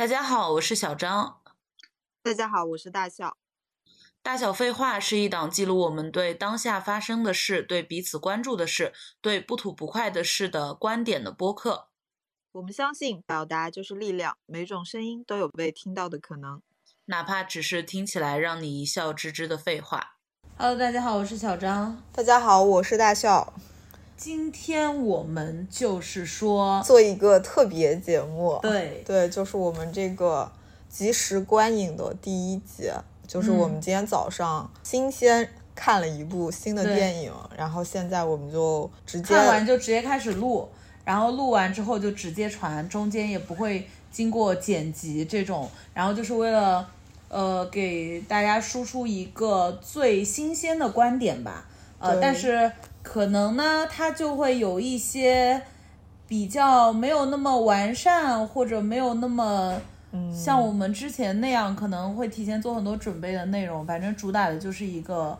大家好，我是小张。大家好，我是大笑。大小废话是一档记录我们对当下发生的事、对彼此关注的事、对不吐不快的事的观点的播客。我们相信表达就是力量，每种声音都有被听到的可能，哪怕只是听起来让你一笑置之的废话。Hello，大家好，我是小张。大家好，我是大笑。今天我们就是说，做一个特别节目，对。对，就是我们这个即时观影的第一集，就是我们今天早上新鲜看了一部新的电影，然后现在我们就直接看完就直接开始录，然后录完之后就直接传，中间也不会经过剪辑这种，然后就是为了呃给大家输出一个最新鲜的观点吧，呃，但是可能呢，它就会有一些比较没有那么完善，或者没有那么。像我们之前那样，可能会提前做很多准备的内容，反正主打的就是一个，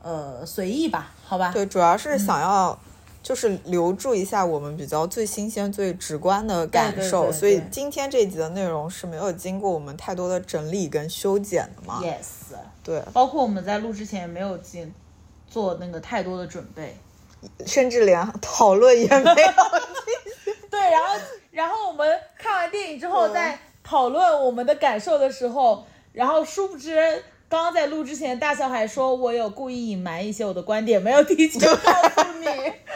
呃，随意吧，好吧？对，主要是想要就是留住一下我们比较最新鲜、最直观的感受，对对所以今天这集的内容是没有经过我们太多的整理跟修剪的嘛？Yes，对，包括我们在录之前也没有进做那个太多的准备。甚至连讨论也没有。对，然后然后我们看完电影之后，嗯在讨论我们的感受的时候，然后殊不知。刚刚在录之前，大笑还说我有故意隐瞒一些我的观点，没有提前告诉你。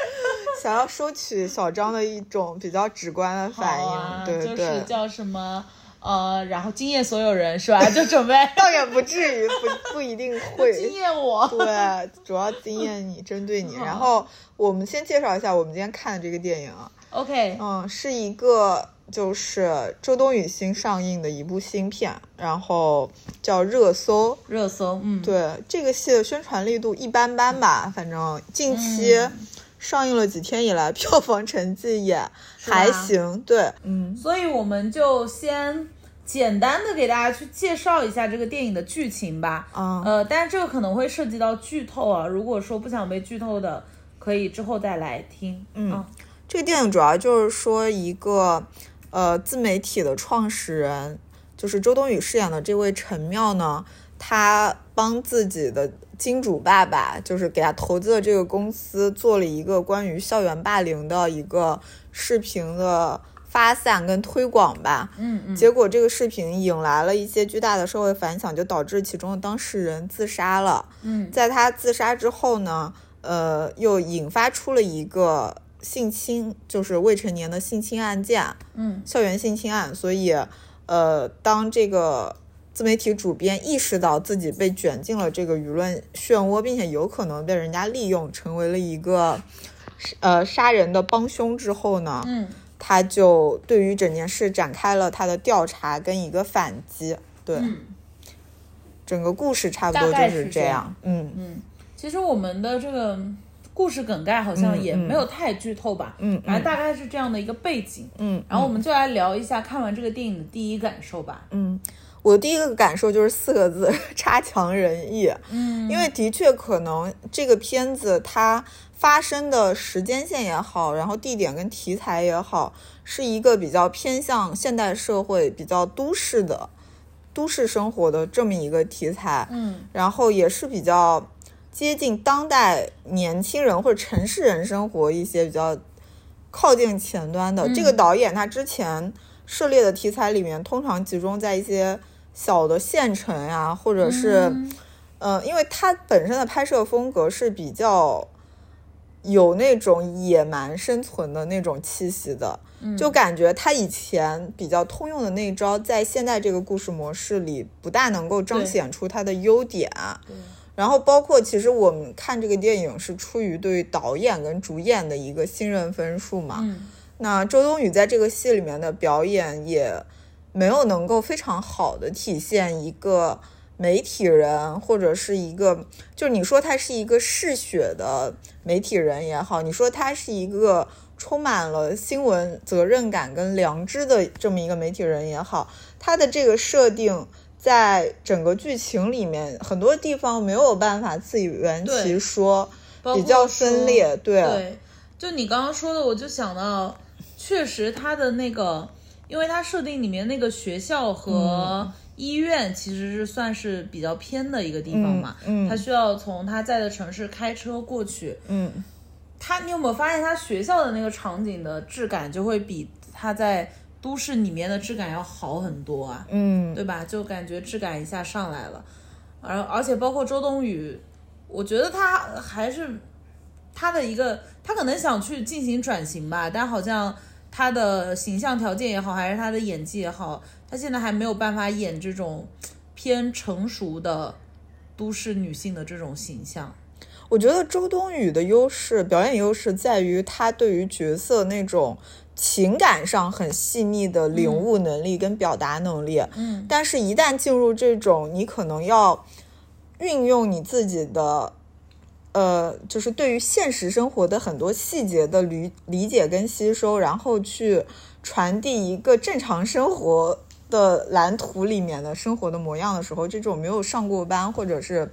想要收取小张的一种比较直观的反应，好啊、对就是，叫什么呃，然后惊艳所有人是吧？就准备 倒也不至于，不不一定会惊。艳我。对，主要惊艳你，针对你。然后我们先介绍一下我们今天看的这个电影啊，OK，嗯，是一个就是周冬雨新上映的一部新片，然后叫《热搜》。热搜，嗯，对这个戏的宣传力度一般般吧，反正近期嗯上映了几天以来，票房成绩也还行。对，嗯，所以我们就先简单的给大家去介绍一下这个电影的剧情吧。啊呃，但是这个可能会涉及到剧透啊，如果说不想被剧透的，可以之后再来听。嗯这个电影主要就是说一个呃自媒体的创始人，就是周冬雨饰演的这位陈妙呢，他帮自己的金主爸爸，就是给他投资的这个公司做了一个关于校园霸凌的一个视频的发散跟推广吧。嗯嗯，结果这个视频引来了一些巨大的社会反响，就导致其中的当事人自杀了。嗯在他自杀之后呢，呃，又引发出了一个性侵，就是未成年的性侵案件，嗯校园性侵案。所以，呃，当这个自媒体主编意识到自己被卷进了这个舆论漩涡，并且有可能被人家利用，成为了一个呃杀人的帮凶之后呢，嗯他就对于整件事展开了他的调查跟一个反击。对，嗯整个故事差不多就是这这样样。嗯嗯，其实我们的这个故事梗概好像也没有太剧透吧。嗯反正大概是这样的一个背景。嗯，然后我们就来聊一下看完这个电影的第一感受吧。嗯，我第一个感受就是四个字：差强人意。嗯，因为的确可能这个片子它发生的时间线也好，然后地点跟题材也好，是一个比较偏向现代社会、比较都市的都市生活的这么一个题材。嗯然后也是比较接近当代年轻人或者城市人生活一些比较靠近前端的。这个导演他之前涉猎的题材里面，通常集中在一些小的县城呀、或者是，嗯。呃，因为它本身的拍摄风格是比较有那种野蛮生存的那种气息的，就感觉他以前比较通用的那一招，在现在这个故事模式里不大能够彰显出它的优点。然后包括其实我们看这个电影是出于对导演跟主演的一个信任分数嘛。嗯。那周冬雨在这个戏里面的表演也没有能够非常好的体现一个媒体人或者是一个，就是你说他是一个嗜血的媒体人也好，你说他是一个充满了新闻责任感跟良知的这么一个媒体人也好，他的这个设定。在整个剧情里面，很多地方没有办法自圆其说，比较分裂。对，对，就你刚刚说的，我就想到，确实他的那个因为它设定里面那个学校和医院其实是算是比较偏的一个地方嘛，嗯嗯他需要从他在的城市开车过去。嗯，他，你有没有发现他学校的那个场景的质感就会比他在都市里面的质感要好很多啊？嗯，对吧？就感觉质感一下上来了，而而且包括周冬雨，我觉得他还是他的一个，他可能想去进行转型吧，但好像他的形象条件也好，还是他的演技也好，他现在还没有办法演这种偏成熟的都市女性的这种形象。我觉得周冬雨的优势，表演优势在于她对于角色那种情感上很细腻的领悟能力跟表达能力。嗯，但是，一旦进入这种你可能要运用你自己的，呃，就是对于现实生活的很多细节的理理解跟吸收，然后去传递一个正常生活的蓝图里面的生活的模样的时候，这种没有上过班或者是，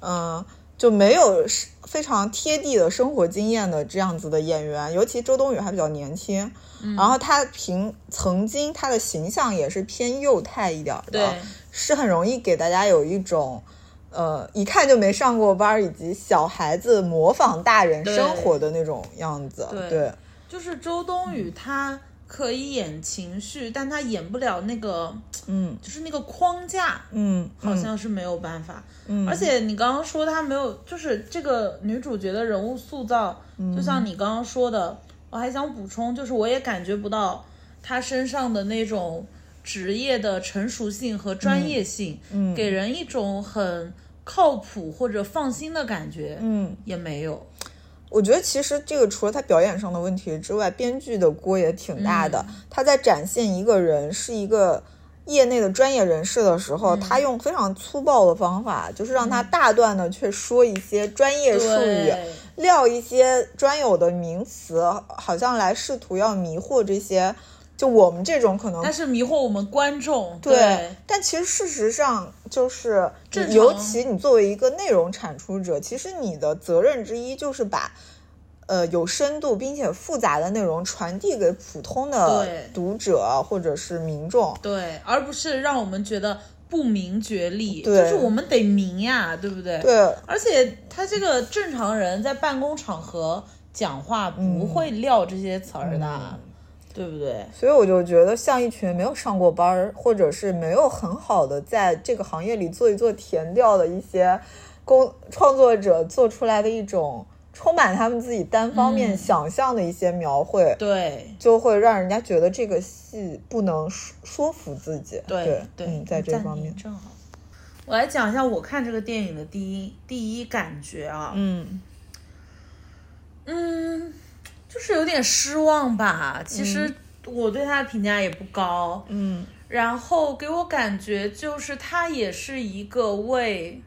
嗯、就没有是非常贴地的生活经验的这样子的演员，尤其周冬雨还比较年轻，然后她凭曾经她的形象也是偏幼态一点的，是很容易给大家有一种。呃，一看就没上过班，以及小孩子模仿大人生活的那种样子，对对，就是周冬雨她可以演情绪，但她演不了那个，嗯。就是那个框架。嗯，好像是没有办法，嗯。而且你刚刚说她没有，就是这个女主角的人物塑造，嗯。就像你刚刚说的，我还想补充，就是我也感觉不到她身上的那种职业的成熟性和专业性，嗯。给人一种很靠谱或者放心的感觉，嗯，也没有，我觉得其实这个除了他表演上的问题之外，编剧的锅也挺大的。他在展现一个人是一个业内的专业人士的时候，他用非常粗暴的方法，就是让他大段的去说一些专业术语，撂一些专有的名词，好像来试图要迷惑这些就我们这种可能但是迷惑我们观众，对，但其实事实上就是正，常。尤其你作为一个内容产出者，其实你的责任之一就是把。呃，有深度并且复杂的内容传递给普通的读者或者是民众。对，而不是让我们觉得不明觉厉，对。就是我们得明呀，对不对？对，而且他这个正常人在办公场合讲话嗯。不会撂这些词儿的，对不对？所以我就觉得，像一群没有上过班儿，或者是没有很好的在这个行业里做一做填调的一些工创作者做出来的一种充满他们自己单方面嗯想象的一些描绘，对就会让人家觉得这个戏不能说说服自己。对对，嗯，在这方面，正好。我来讲一下我看这个电影的第一第一感觉啊，嗯嗯，就是有点失望吧。其实我对他的评价也不高，嗯然后给我感觉就是他也是一个为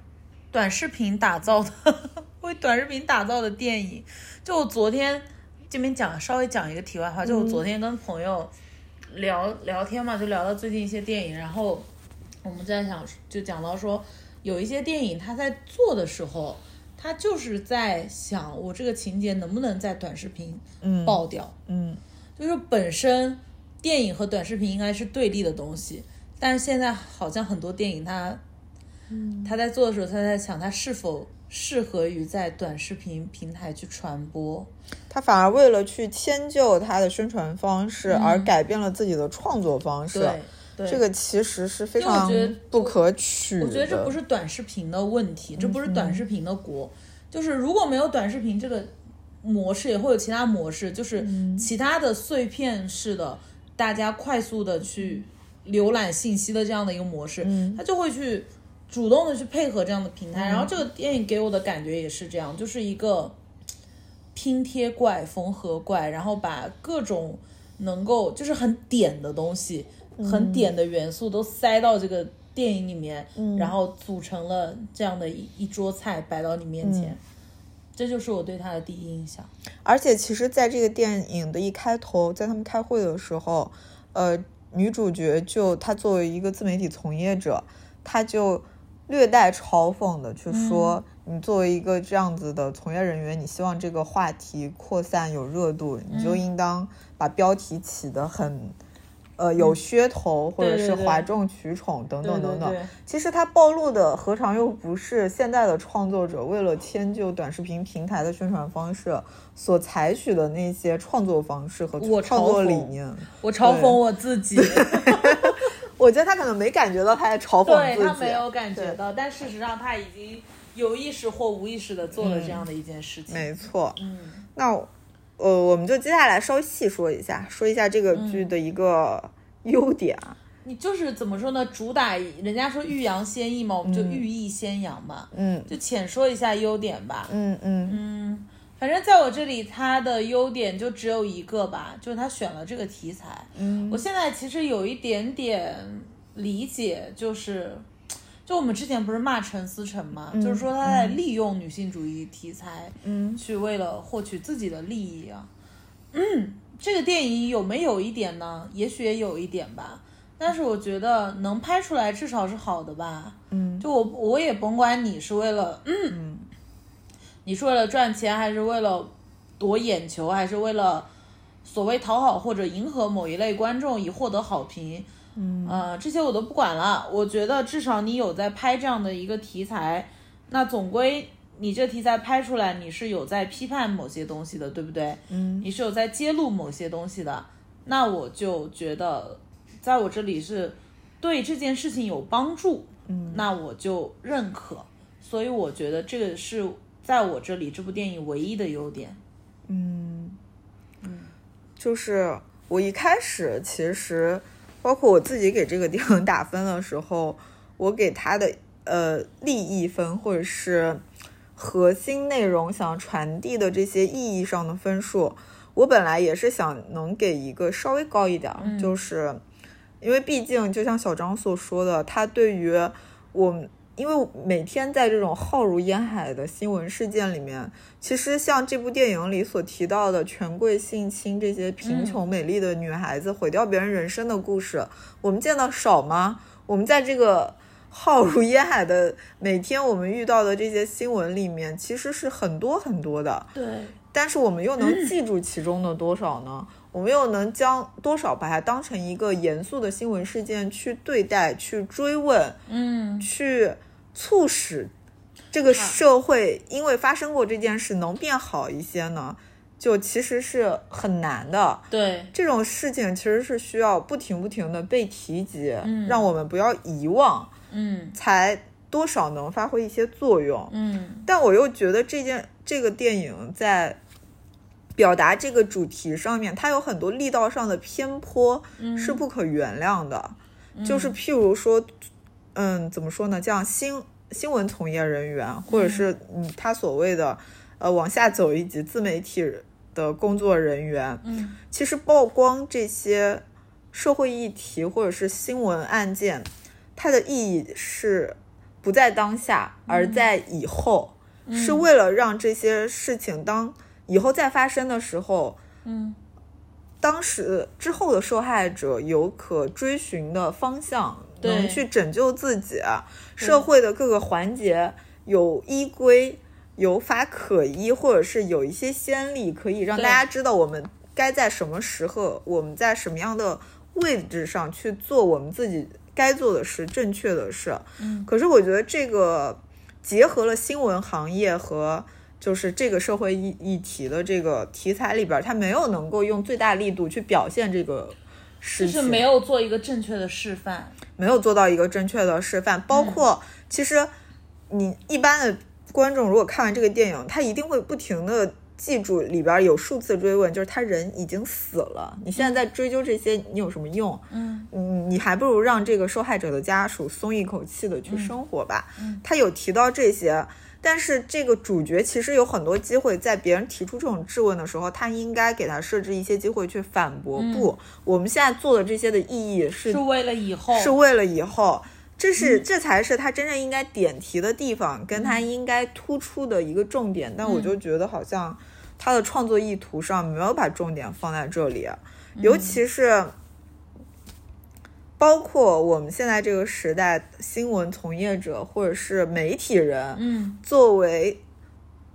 短视频打造的，为短视频打造的电影。就我昨天这边讲稍微讲一个题外话，就我昨天跟朋友聊聊天嘛，就聊到最近一些电影，然后我们在想就讲到说，有一些电影他在做的时候，它就是在想我这个情节能不能在短视频嗯爆掉。嗯就是本身电影和短视频应该是对立的东西，但是现在好像很多电影它，他在做的时候，他在想他是否适合于在短视频平台去传播。他反而为了去迁就他的宣传方式，而改变了自己的创作方式。这个其实是非常不可取的。我觉得这不是短视频的问题，这不是短视频的锅，就是如果没有短视频这个模式，也会有其他模式，就是其他的碎片式的，大家快速的去浏览信息的这样的一个模式，它就会去主动的去配合这样的平台。然后这个电影给我的感觉也是这样，就是一个拼贴怪、缝合怪，然后把各种能够就是很点的东西、很点的元素都塞到这个电影里面，然后组成了这样的一一桌菜摆到你面前。这就是我对他的第一印象。而且其实，在这个电影的一开头，在他们开会的时候，呃，女主角就她作为一个自媒体从业者，她就略带嘲讽的去说：“你作为一个这样子的从业人员，你希望这个话题扩散有热度，你就应当把标题起得很。”呃有噱头或者是哗众取宠等等等等。其实它暴露的何尝又不是现在的创作者为了迁就短视频平台的宣传方式所采取的那些创作方式和我创作理念？我嘲讽我自己，我觉得他可能没感觉到他在嘲讽自己，对他没有感觉到，但事实上他已经有意识或无意识的做了这样的一件事情。没错。嗯那呃，我们就接下来稍微细说一下，说一下这个剧的一个优点啊。你就是怎么说呢？主打人家说欲扬先抑嘛，我们就欲抑先扬嘛，嗯就浅说一下优点吧。嗯嗯嗯，反正在我这里，它的优点就只有一个吧，就是他选了这个题材。嗯我现在其实有一点点理解，就是，就我们之前不是骂陈思诚嘛，就是说他在利用女性主义题材，嗯去为了获取自己的利益啊。嗯，这个电影有没有一点呢？也许也有一点吧，但是我觉得能拍出来至少是好的吧。嗯就我我也甭管你是为了，嗯，你是为了赚钱，还是为了夺眼球，还是为了所谓讨好或者迎合某一类观众以获得好评，嗯，呃，这些我都不管了。我觉得至少你有在拍这样的一个题材，那总归你这题材拍出来，你是有在批判某些东西的，对不对？嗯你是有在揭露某些东西的，那我就觉得，在我这里是对这件事情有帮助，嗯，那我就认可。所以我觉得这个是在我这里这部电影唯一的优点。嗯嗯就是我一开始其实，包括我自己给这个电影 打分的时候，我给他的呃利益分或者是核心内容想传递的这些意义上的分数，我本来也是想能给一个稍微高一点儿，就是因为毕竟就像小张所说的，他对于我们。因为每天在这种浩如烟海的新闻事件里面，其实像这部电影里所提到的权贵性侵这些贫穷美丽的女孩子毁掉别人人生的故事，我们见到少吗？我们在这个浩如烟海的每天我们遇到的这些新闻里面，其实是很多很多的。对，但是我们又能记住其中的多少呢？我们又能将多少把它当成一个严肃的新闻事件去对待、去追问、嗯，去促使这个社会因为发生过这件事能变好一些呢？就其实是很难的。对，这种事情其实是需要不停不停的被提及，嗯让我们不要遗忘，嗯才多少能发挥一些作用。嗯但我又觉得这件这个电影在表达这个主题上面，它有很多力道上的偏颇是不可原谅的。就是譬如说，嗯，怎么说呢？像新新闻从业人员，或者是嗯，他所谓的呃往下走一级自媒体的工作人员，嗯。其实曝光这些社会议题或者是新闻案件，它的意义是不在当下，而在以后，是为了让这些事情当以后再发生的时候，嗯。当时之后的受害者有可追寻的方向，对能去拯救自己，社会的各个环节有依规。有法可依，或者是有一些先例，可以让大家知道我们该在什么时候，我们在什么样的位置上去做我们自己该做的事，正确的事。嗯，可是我觉得这个结合了新闻行业和就是这个社会议议题的这个题材里边，它没有能够用最大力度去表现这个事情，就是没有做一个正确的示范。没有做到一个正确的示范。包括其实你一般的观众如果看完这个电影，他一定会不停的记住里边有数次追问，就是他人已经死了，你现在在追究这些，你有什么用？嗯嗯，你还不如让这个受害者的家属松一口气的去生活吧。嗯他有提到这些，但是这个主角其实有很多机会，在别人提出这种质问的时候，他应该给他设置一些机会去反驳。不，我们现在做的这些的意义是是为了以后。是为了以后。这是、这才是他真正应该点题的地方，跟他应该突出的一个重点。但我就觉得好像他的创作意图上没有把重点放在这里，尤其是包括我们现在这个时代，新闻从业者或者是媒体人，嗯作为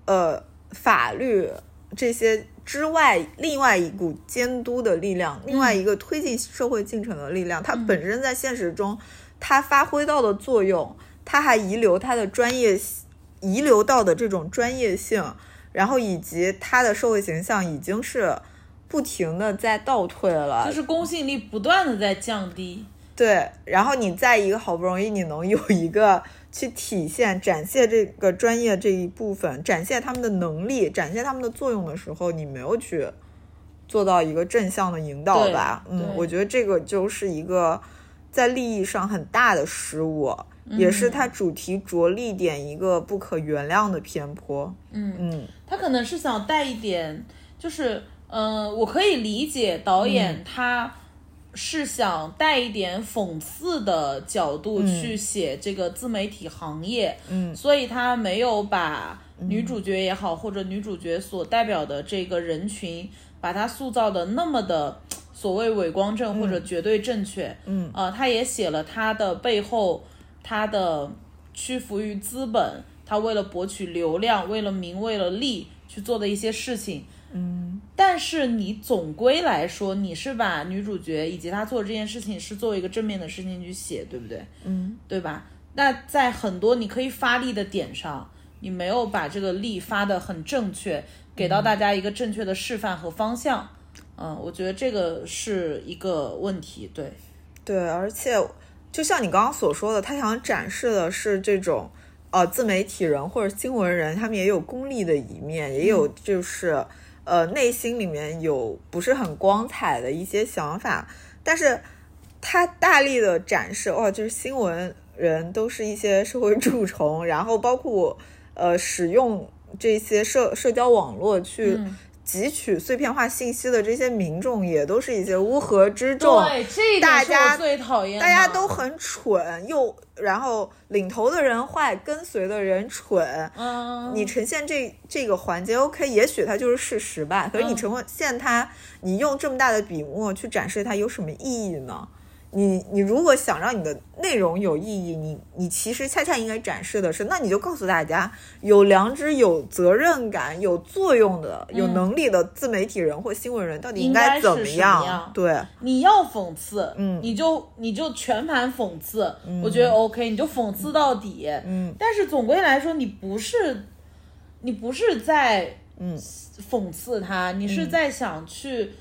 呃法律这些之外，另外一股监督的力量，另外一个推进社会进程的力量，它本身在现实中，它发挥到的作用，它还遗留它的专业，遗留到的这种专业性，然后以及它的社会形象已经是不停的在倒退了，就是公信力不断的在降低。对，然后你在一个好不容易你能有一个去体现、展现这个专业这一部分，展现他们的能力、展现他们的作用的时候，你没有去做到一个正向的引导吧？嗯，我觉得这个就是一个在利益上很大的失误，也是它主题着力点一个不可原谅的偏颇。嗯嗯，他可能是想带一点，就是嗯，我可以理解导演他。是想带一点讽刺的角度去写这个自媒体行业，嗯，所以他没有把女主角也好，或者女主角所代表的这个人群，把它塑造的那么的所谓伪光正或者绝对正确，嗯，啊，他也写了他的背后，他的屈服于资本，他为了博取流量，为了名，为了利去做的一些事情。嗯，但是你总归来说，你是把女主角以及她做这件事情是作为一个正面的事情去写，对不对？嗯，对吧？那在很多你可以发力的点上，你没有把这个力发的很正确，给到大家一个正确的示范和方向。嗯，我觉得这个是一个问题。对，对，而且就像你刚刚所说的，他想展示的是这种呃自媒体人或者新闻人，他们也有功利的一面，也有就是。呃，内心里面有不是很光彩的一些想法，但是他大力的展示，哇，就是新闻人都是一些社会蛀虫，然后包括呃使用这些社社交网络去。汲取碎片化信息的这些民众也都是一些乌合之众，对，这大家最讨厌，大家都很蠢，又然后领头的人坏，跟随的人蠢。嗯，你呈现这这个环节，OK，也许它就是事实吧。可是你呈现它，你用这么大的笔墨去展示它，有什么意义呢？你你如果想让你的内容有意义，你你其实恰恰应该展示的是，那你就告诉大家，有良知、有责任感、有作用的、有能力的自媒体人或新闻人到底应该怎么样？对，你要讽刺，嗯，你就你就全盘讽刺，我觉得 OK，你就讽刺到底，嗯。但是总归来说，你不是你不是在嗯讽刺他，你是在想去。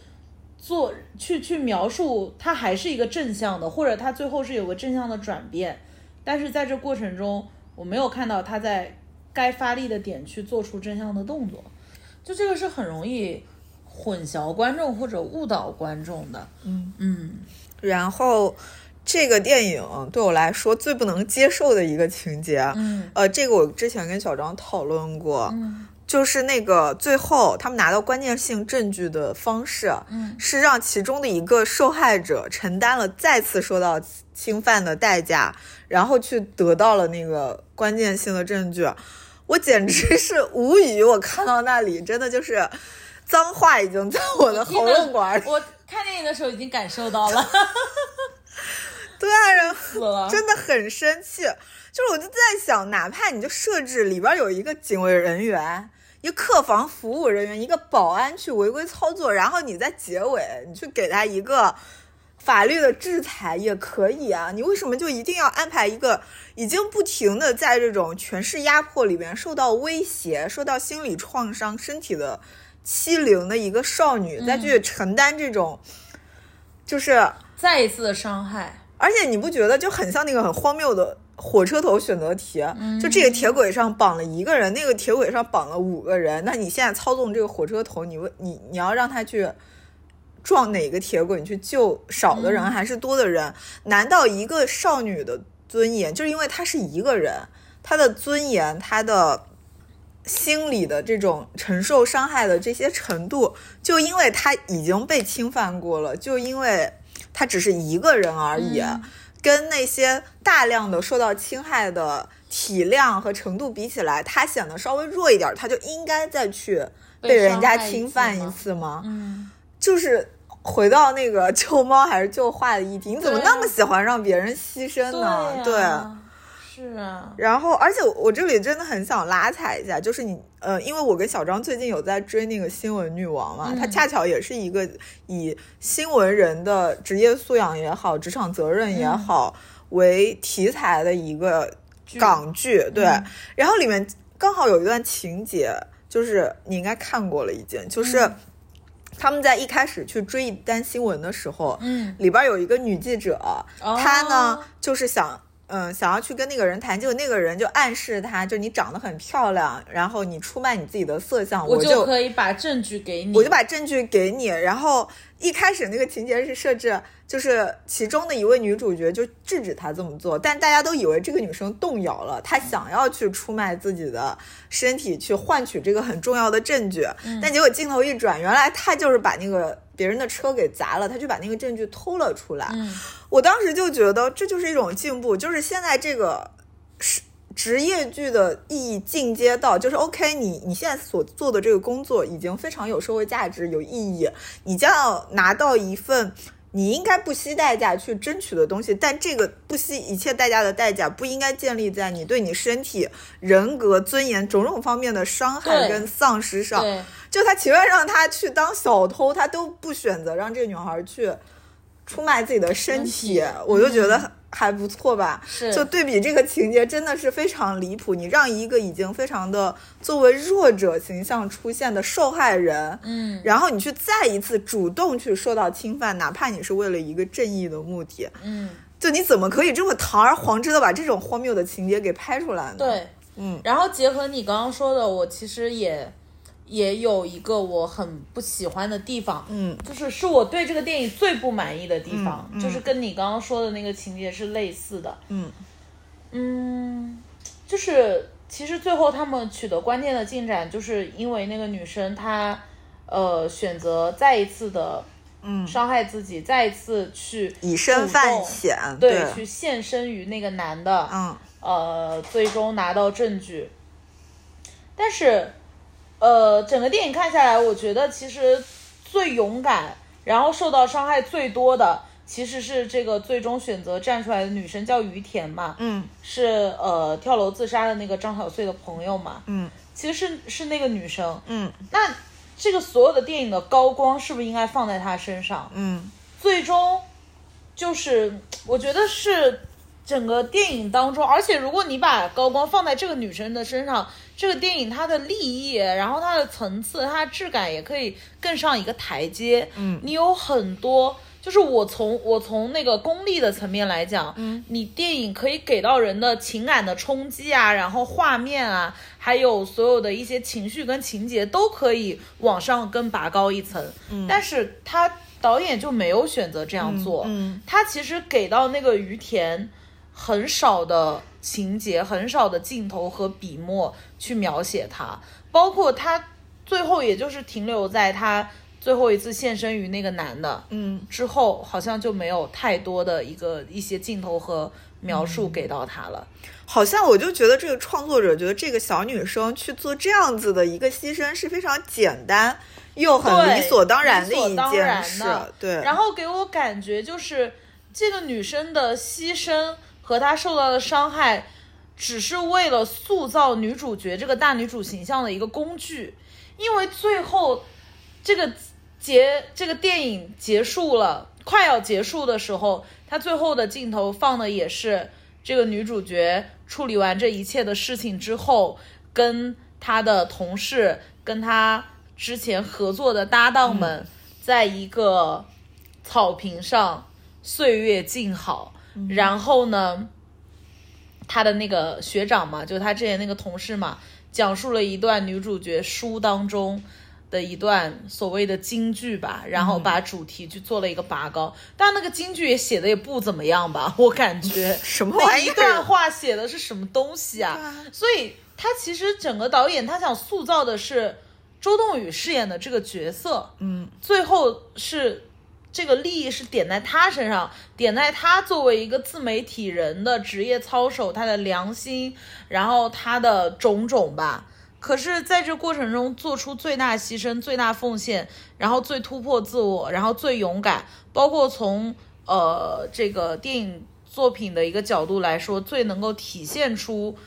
做去去描述，它还是一个正向的，或者他最后是有个正向的转变，但是在这过程中，我没有看到他在该发力的点去做出正向的动作，就这个是很容易混淆观众或者误导观众的。嗯嗯，然后这个电影对我来说最不能接受的一个情节，嗯，呃，这个我之前跟小张讨论过，嗯。就是那个最后他们拿到关键性证据的方式，嗯，是让其中的一个受害者承担了再次受到侵犯的代价，然后去得到了那个关键性的证据。我简直是无语，我看到那里真的就是脏话已经在我的喉咙管。我看电影的时候已经感受到了，对啊，人死了，真的很生气。就是我就在想，哪怕你就设置里边有一个警卫人员。一个客房服务人员，一个保安去违规操作，然后你在结尾你去给他一个法律的制裁也可以啊。你为什么就一定要安排一个已经不停的在这种权势压迫里边受到威胁、受到心理创伤、身体的欺凌的一个少女再去承担这种，就是再一次的伤害？而且你不觉得就很像那个很荒谬的？火车头选择题，就这个铁轨上绑了一个人，那个铁轨上绑了五个人。那你现在操纵这个火车头，你问你你要让他去撞哪个铁轨？你去救少的人还是多的人？难道一个少女的尊严，就是因为她是一个人，她的尊严，她的心理的这种承受伤害的这些程度，就因为她已经被侵犯过了，就因为她只是一个人而已。跟那些大量的受到侵害的体量和程度比起来，他显得稍微弱一点，他就应该再去被人家侵犯一次吗？嗯，就是回到那个救猫还是救画的议题，你怎么那么喜欢让别人牺牲呢？对，是啊，然后，而且我这里真的很想拉踩一下，就是你，呃，因为我跟小张最近有在追那个新闻女王嘛，她恰巧也是一个以新闻人的职业素养也好、职场责任也好为题材的一个港剧，对。然后里面刚好有一段情节，就是你应该看过了，已经就是他们在一开始去追一单新闻的时候，嗯，里边有一个女记者，她呢哦就是想。嗯，想要去跟那个人谈，结果那个人就暗示他，就你长得很漂亮，然后你出卖你自己的色相，我就可以把证据给你，我就把证据给你。然后一开始那个情节是设置，就是其中的一位女主角就制止他这么做，但大家都以为这个女生动摇了，她想要去出卖自己的身体去换取这个很重要的证据，嗯但结果镜头一转，原来她就是把那个别人的车给砸了，她就把那个证据偷了出来。嗯我当时就觉得这就是一种进步，就是现在这个是职业剧的意义进阶到，就是 OK，你你现在所做的这个工作已经非常有社会价值、有意义，你将要拿到一份你应该不惜代价去争取的东西，但这个不惜一切代价的代价不应该建立在你对你身体、人格、尊严种种方面的伤害跟丧失上。对，就他情愿让他去当小偷，他都不选择让这个女孩去出卖自己的身体，身体我就觉得还不错吧。是就对比这个情节，真的是非常离谱。你让一个已经非常的作为弱者形象出现的受害人，嗯然后你去再一次主动去受到侵犯，哪怕你是为了一个正义的目的，嗯，就你怎么可以这么堂而皇之的把这种荒谬的情节给拍出来呢？，对，嗯然后结合你刚刚说的，我其实也也有一个我很不喜欢的地方，嗯。就是是我对这个电影最不满意的地方，嗯嗯。就是跟你刚刚说的那个情节是类似的。嗯。嗯，就是其实最后他们取得关键的进展，就是因为那个女生她呃选择再一次的嗯，伤害自己，再一次去以身犯险，对去献身于那个男的，嗯。呃，最终拿到证据。但是，呃，整个电影看下来，我觉得其实最勇敢，然后受到伤害最多的，其实是这个最终选择站出来的女生，叫于田嘛，嗯。是呃跳楼自杀的那个张小穗的朋友嘛，嗯。其实是是那个女生。嗯。那这个所有的电影的高光是不是应该放在她身上？嗯。最终就是我觉得是整个电影当中，而且如果你把高光放在这个女生的身上，这个电影它的立意，然后它的层次、它的质感也可以更上一个台阶。嗯你有很多。就是我从我从那个功利的层面来讲，嗯，你电影可以给到人的情感的冲击啊，然后画面啊，还有所有的一些情绪跟情节都可以往上更拔高一层。嗯但是他导演就没有选择这样做，嗯他其实给到那个于田很少的情节，很少的镜头和笔墨去描写他，包括他最后也就是停留在他最后一次现身于那个男的嗯之后，好像就没有太多的一个一些镜头和描述给到他了。好像我就觉得这个创作者觉得这个小女生去做这样子的一个牺牲是非常简单又很理所当然的一件事的，对。然后给我感觉就是这个女生的牺牲和她受到的伤害，只是为了塑造女主角这个大女主形象的一个工具，因为最后这个结这个电影结束了，快要结束的时候，他最后的镜头放的也是这个女主角处理完这一切的事情之后，跟她的同事，跟她之前合作的搭档们，在一个草坪上岁月静好，然后呢，他的那个学长嘛，就他之前那个同事嘛，讲述了一段女主角书当中。的一段所谓的京剧吧，然后把主题去做了一个拔高，但那个京剧也写的也不怎么样吧，我感觉。什么那玩意儿？一段话写的是什么东西啊？所以他其实整个导演他想塑造的是周冬雨饰演的这个角色，嗯。最后是这个利益是点在他身上，点在他作为一个自媒体人的职业操守，他的良心，然后他的种种吧。可是，在这过程中做出最大牺牲、最大奉献，然后最突破自我，然后最勇敢，包括从呃这个电影作品的一个角度来说，最能够体现出。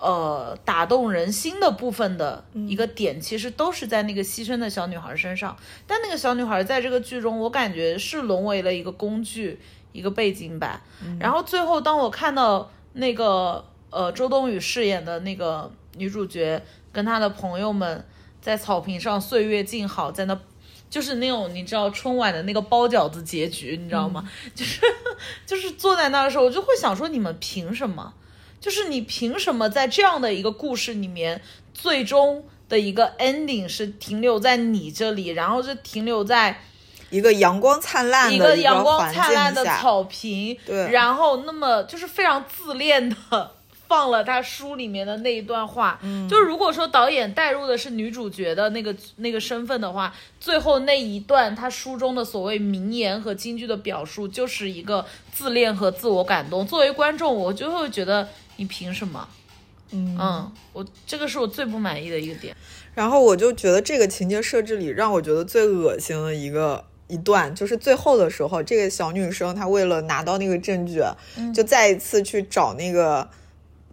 呃，打动人心的部分的一个点，其实都是在那个牺牲的小女孩身上。但那个小女孩在这个剧中，我感觉是沦为了一个工具，一个背景板。然后最后，当我看到那个呃周冬雨饰演的那个女主角跟她的朋友们在草坪上岁月静好，在那就是那种你知道春晚的那个包饺子结局，你知道吗？就是 就是坐在那儿的时候，我就会想说，你们凭什么？就是你凭什么在这样的一个故事里面，最终的一个 ending 是停留在你这里，然后是停留在一个阳光灿烂的一个阳光灿烂的草坪，对然后那么就是非常自恋的 放了他书里面的那一段话，嗯就是如果说导演带入的是女主角的那个那个身份的话，最后那一段他书中的所谓名言和金句的表述，就是一个自恋和自我感动。作为观众，我就会觉得你凭什么？嗯，我这个是我最不满意的一个点。然后我就觉得这个情节设置里让我觉得最恶心的一个一段，就是最后的时候，这个小女生她为了拿到那个证据，就再一次去找那个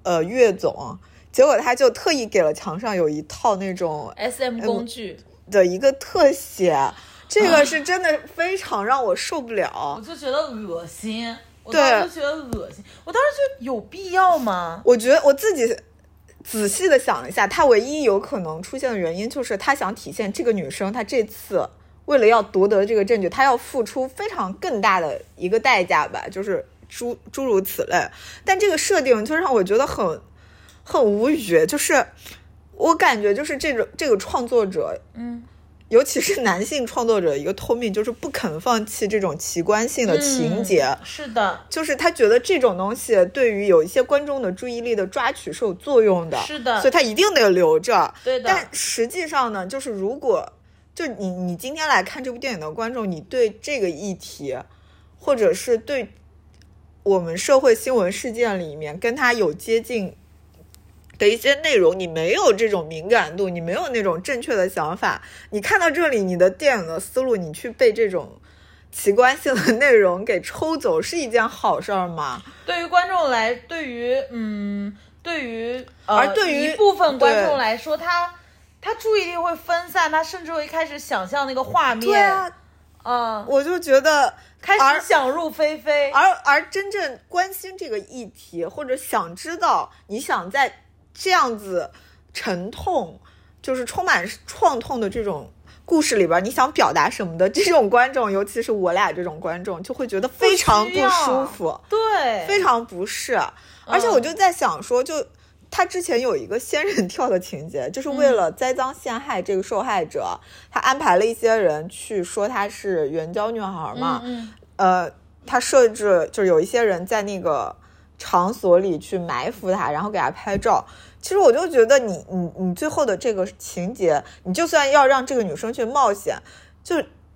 呃岳总，结果她就特意给了墙上有一套那种 S M 工具，的一个特写，这个是真的非常让我受不了我。就觉得恶心。我对当时就觉得恶心，我当时就有必要吗？我觉得我自己仔细的想了一下，他唯一有可能出现的原因就是他想体现这个女生她这次为了要夺得这个证据，她要付出非常更大的一个代价吧，就是诸诸如此类。但这个设定就让我觉得很很无语，就是我感觉就是这种这个创作者，嗯，尤其是男性创作者一个通病，就是不肯放弃这种奇观性的情节。嗯是的，就是他觉得这种东西对于有一些观众的注意力的抓取是有作用的，是的所以他一定得留着。对的但实际上呢，就是如果就你你今天来看这部电影的观众，你对这个议题，或者是对我们社会新闻事件里面跟他有接近的一些内容，你没有这种敏感度，你没有那种正确的想法，你看到这里，你的电影的思路，你去被这种奇观性的内容给抽走，是一件好事儿吗？对于观众来，对于嗯，对于呃，而对于一部分观众来说，他他注意力会分散，他甚至会开始想象那个画面，对啊，嗯，我就觉得开始想入非非，而而真正关心这个议题，或者想知道你想在这样子沉痛，就是充满创痛的这种故事里边，你想表达什么的这种观众，尤其是我俩这种观众，就会觉得非常不舒服，对，非常不适。而且我就在想说，就。他之前有一个仙人跳的情节，就是为了栽赃陷害这个受害者，他安排了一些人去说她是援交女孩嘛，嗯呃，他设置就是有一些人在那个场所里去埋伏他，然后给他拍照。其实我就觉得你你你最后的这个情节，你就算要让这个女生去冒险，就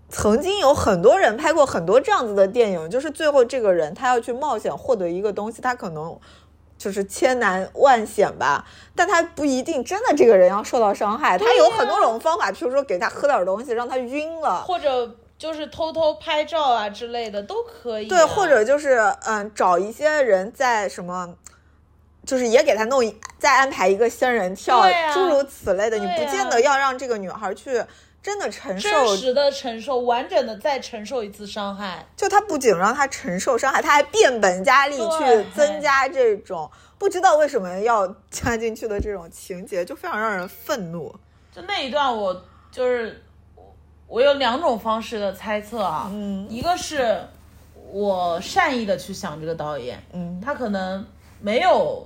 曾经有很多人拍过很多这样子的电影，就是最后这个人他要去冒险获得一个东西，他可能。就是千难万险吧，但他不一定真的这个人要受到伤害，他有很多种方法，比如说给他喝点东西，让他晕了，或者就是偷偷拍照啊之类的都可以啊、对，或者就是嗯，找一些人在什么，就是也给他弄一再安排一个仙人跳，啊诸如此类的。你不见得要让这个女孩去真的承受，真实的承受，完整的再承受一次伤害。就他不仅让她承受伤害，他还变本加厉去增加这种不知道为什么要加进去的这种情节，就非常让人愤怒。就那一段，我就是我我有两种方式的猜测啊，嗯一个是我善意的去想这个导演，嗯他可能没有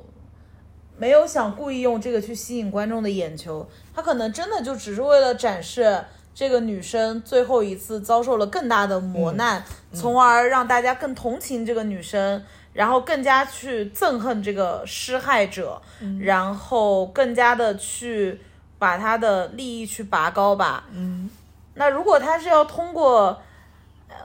没有想故意用这个去吸引观众的眼球，他可能真的就只是为了展示这个女生最后一次遭受了更大的磨难，从而让大家更同情这个女生。然后更加去憎恨这个施害者，然后更加的去把他的利益去拔高吧。嗯，那如果他是要通过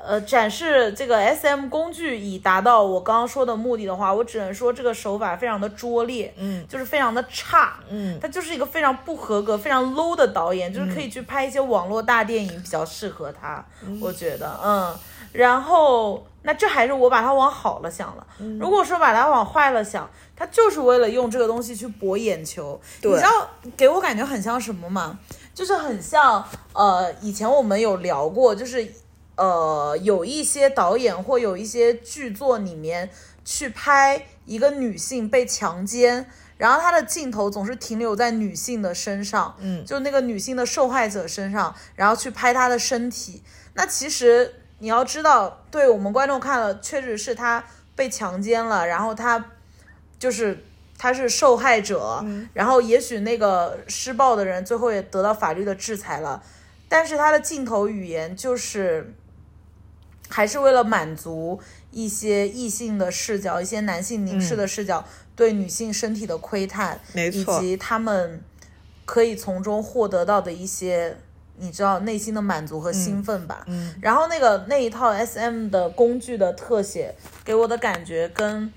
呃展示这个 S M 工具以达到我刚刚说的目的的话，我只能说这个手法非常的拙劣，嗯。就是非常的差，嗯。他就是一个非常不合格、非常 low 的导演，就是可以去拍一些网络大电影比较适合他，我觉得，嗯。然后那这还是我把它往好了想了。如果说把它往坏了想，它就是为了用这个东西去博眼球。你知道给我感觉很像什么吗？就是很像呃，以前我们有聊过，就是呃，有一些导演或有一些剧作里面去拍一个女性被强奸，然后他的镜头总是停留在女性的身上，嗯，就那个女性的受害者身上，然后去拍她的身体。那其实。你要知道，对我们观众看了，确实是他被强奸了，然后他就是他是受害者，然后也许那个施暴的人最后也得到法律的制裁了，但是他的镜头语言就是还是为了满足一些异性的视角，一些男性凝视的视角对女性身体的窥探，以及他们可以从中获得到的一些。你知道内心的满足和兴奋吧？嗯，然后那个那一套 S M 的工具的特写给我的感觉跟，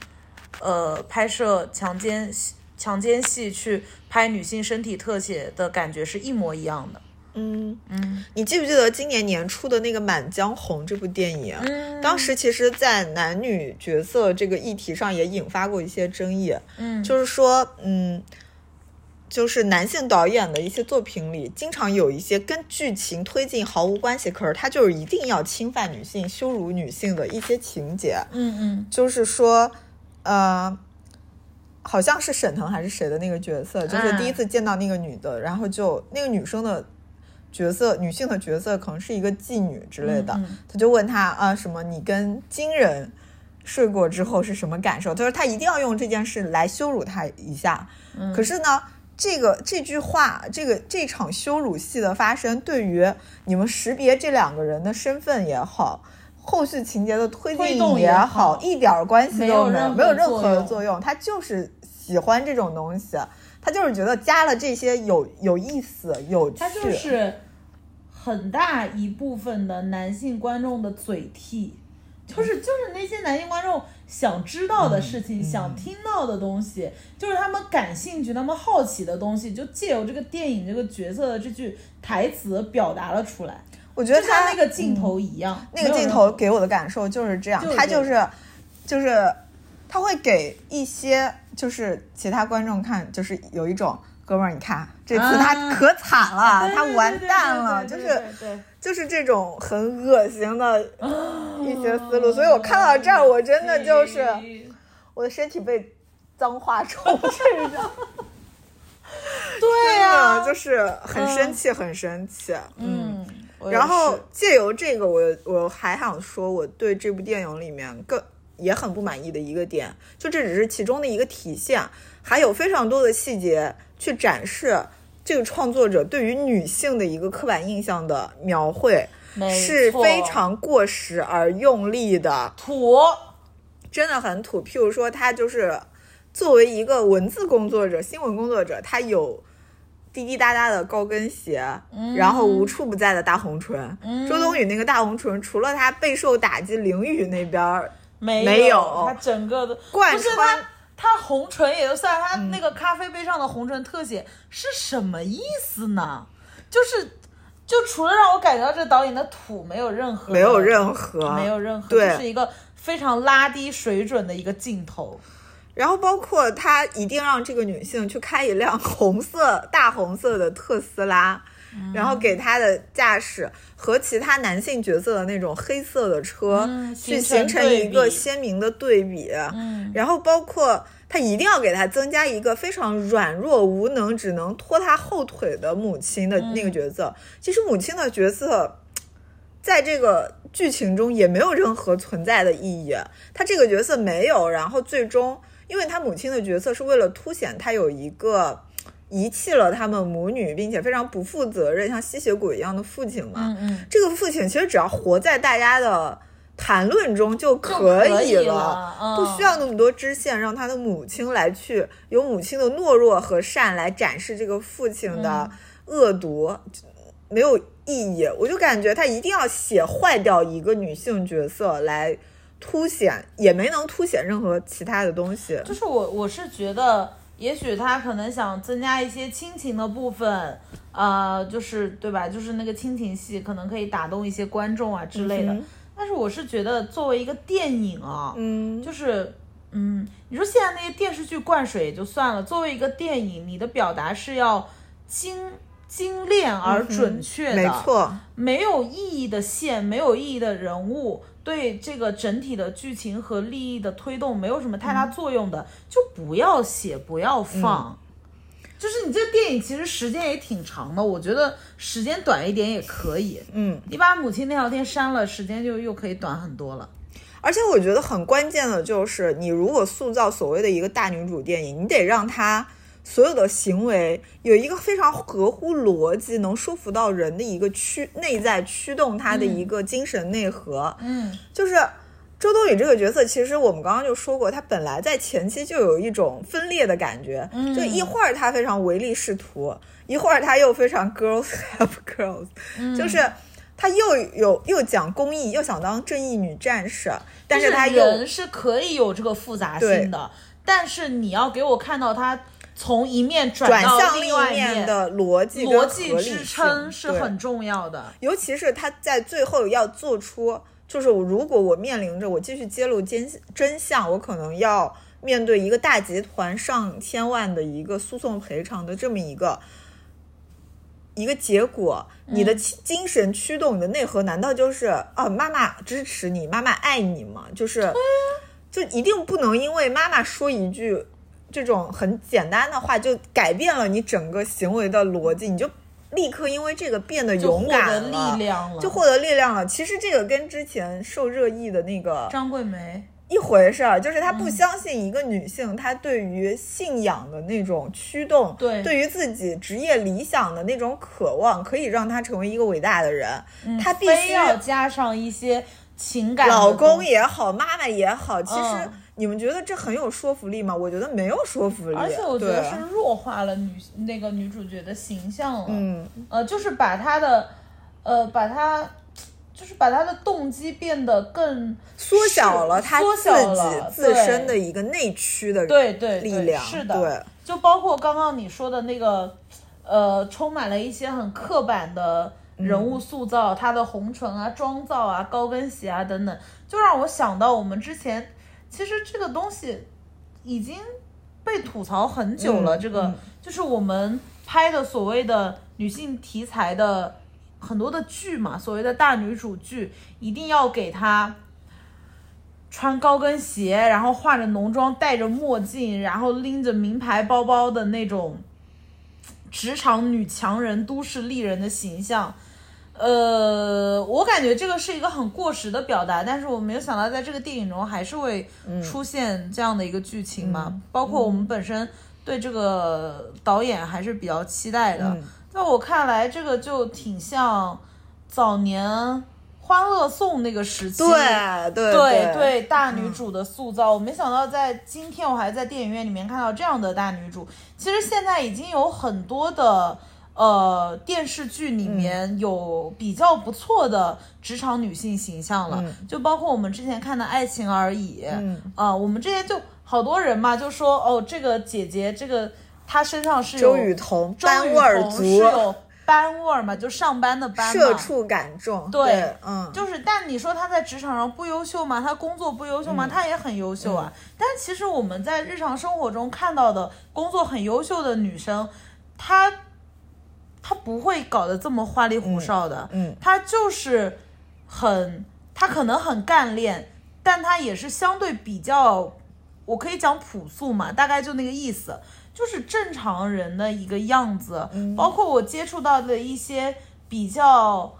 呃，拍摄强奸强奸戏去拍女性身体特写的感觉是一模一样的。嗯嗯，你记不记得今年年初的那个《满江红》这部电影？嗯，当时其实，在男女角色这个议题上也引发过一些争议。嗯，就是说，嗯。就是男性导演的一些作品里，经常有一些跟剧情推进毫无关系，可是他就是一定要侵犯女性、羞辱女性的一些情节。嗯嗯，就是说，呃，好像是沈腾还是谁的那个角色，就是第一次见到那个女的，然后就那个女生的角色，女性的角色可能是一个妓女之类的，他就问他啊，什么你跟金人睡过之后是什么感受？他说他一定要用这件事来羞辱他一下。可是呢？这个这句话，这个这场羞辱戏的发生，对于你们识别这两个人的身份也好，后续情节的推进也好，一点关系都没有，没有任何的作用。他就是喜欢这种东西，他就是觉得加了这些有有意思、有趣。他就是很大一部分的男性观众的嘴替，就是就是那些男性观众。想知道的事情，想听到的东西，就是他们感兴趣、他们好奇的东西，就借由这个电影这个角色的这句台词表达了出来。我觉得他那个镜头一样，那个镜头给我的感受就是这样，他就是，就是他会给一些就是其他观众看，就是有一种。哥们儿，你看这次他可惨了，他完蛋了，就是就是这种很恶心的一些思路，所以我看到这儿，我真的就是我的身体被脏话充斥着，对呀，就是很生气，很生气，嗯，然后借由这个，我我还想说，我对这部电影里面更也很不满意的一个点，就这只是其中的一个体现，还有非常多的细节。去展示这个创作者对于女性的一个刻板印象的描绘，是非常过时而用力的土，真的很土。譬如说，他就是作为一个文字工作者、新闻工作者，他有滴滴答答的高跟鞋，然后无处不在的大红唇。周冬雨那个大红唇，除了他备受打击，淋雨那边没有，他整个的贯穿。他红唇也就算，他那个咖啡杯上的红唇特写是什么意思呢？就是，就除了让我感觉到这导演的土没有任何，没有任何，没有任何，就，是一个非常拉低水准的一个镜头。然后包括他一定让这个女性去开一辆红色大红色的特斯拉，然后给他的驾驶和其他男性角色的那种黑色的车去形成一个鲜明的对比。嗯，然后包括。他一定要给他增加一个非常软弱无能、只能拖他后腿的母亲的那个角色。其实母亲的角色，在这个剧情中也没有任何存在的意义。他这个角色没有，然后最终，因为他母亲的角色是为了凸显他有一个遗弃了他们母女，并且非常不负责任、像吸血鬼一样的父亲嘛。嗯嗯，这个父亲其实只要活在大家的。谈论中就可以了，不需要那么多支线，让他的母亲来去有母亲的懦弱和善来展示这个父亲的恶毒，没有意义。我就感觉他一定要写坏掉一个女性角色来凸显，也没能凸显任何其他的东西。就是我我是觉得，也许他可能想增加一些亲情的部分，呃，就是对吧？就是那个亲情戏可能可以打动一些观众啊之类的。但是我是觉得作为一个电影啊，嗯，就是嗯，你说现在那些电视剧灌水也就算了，作为一个电影，你的表达是要精精炼而准确的，没错，没有意义的线，没有意义的人物，对这个整体的剧情和利益的推动没有什么太大作用的，就不要写，不要放。就是你这个电影其实时间也挺长的，我觉得时间短一点也可以。嗯，你把母亲那条天删了，时间就又可以短很多了。而且我觉得很关键的就是，你如果塑造所谓的一个大女主电影，你得让她所有的行为有一个非常合乎逻辑、能说服到人的一个驱内在驱动他的一个精神内核。嗯，就是周冬雨这个角色，其实我们刚刚就说过，她本来在前期就有一种分裂的感觉，嗯。就一会儿她非常唯利是图，一会儿她又非常 girls help girls，、就是嗯她又有又讲公益，又想当正义女战士，但是她又人是可以有这个复杂性的，但是你要给我看到他从一面转到转向另一面的逻辑逻辑支撑是很重要的。尤其是他在最后要做出，就是我如果我面临着我继续揭露真真相，我可能要面对一个大集团上千万的一个诉讼赔偿的这么一个一个结果，你的精神驱动、你的内核，难道就是啊，妈妈支持你，妈妈爱你吗？就是，就一定不能因为妈妈说一句这种很简单的话，就改变了你整个行为的逻辑，你就立刻因为这个变得就获勇敢得，力量了，就获得力量了。其实这个跟之前受热议的那个张桂梅，一回事儿，就是他嗯不相信一个女性，她对于信仰的那种驱动，对对于自己职业理想的那种渴望，可以让她成为一个伟大的人。她必须要加上一些情感老公也好，妈妈也好，其实嗯你们觉得这很有说服力吗？我觉得没有说服力，而且我觉得是弱化了女那个女主角的形象了。嗯，呃，就是把她的，呃，把她，就是把她的动机变得更缩小了她缩自小了己自身的一个内驱的对对对力量，是的，对，就包括刚刚你说的那个，呃，充满了一些很刻板的人物塑造，她的红唇啊、妆造啊、高跟鞋啊等等，就让我想到我们之前，其实这个东西已经被吐槽很久了。嗯这个、嗯就是我们拍的所谓的女性题材的很多的剧嘛，所谓的大女主剧，一定要给她。穿高跟鞋，然后化着浓妆，戴着墨镜，然后拎着名牌包包的那种职场女强人、都市丽人的形象。呃，我感觉这个是一个很过时的表达，但是我没有想到在这个电影中还是会出现这样的一个剧情嘛。包括我们本身对这个导演还是比较期待的。嗯在我看来，这个就挺像早年《欢乐颂》那个时期，对对对对，大女主的塑造，我没想到在今天我还在电影院里面看到这样的大女主。其实现在已经有很多的呃电视剧里面有比较不错的职场女性形象了，就包括我们之前看的《爱情而已》，嗯。啊、我们这些就好多人嘛，就说哦，这个姐姐这个她身上是有周雨彤周雨班味儿彤是，有班味儿嘛，就上班的班嘛，社畜感重，对嗯，就是，但你说她在职场上不优秀吗？她工作不优秀吗？她也很优秀啊。但其实我们在日常生活中看到的工作很优秀的女生，她她不会搞得这么花里胡哨的，嗯他就是很，他可能很干练，但他也是相对比较，我可以讲朴素嘛，大概就那个意思。就是正常人的一个样子，包括我接触到的一些比较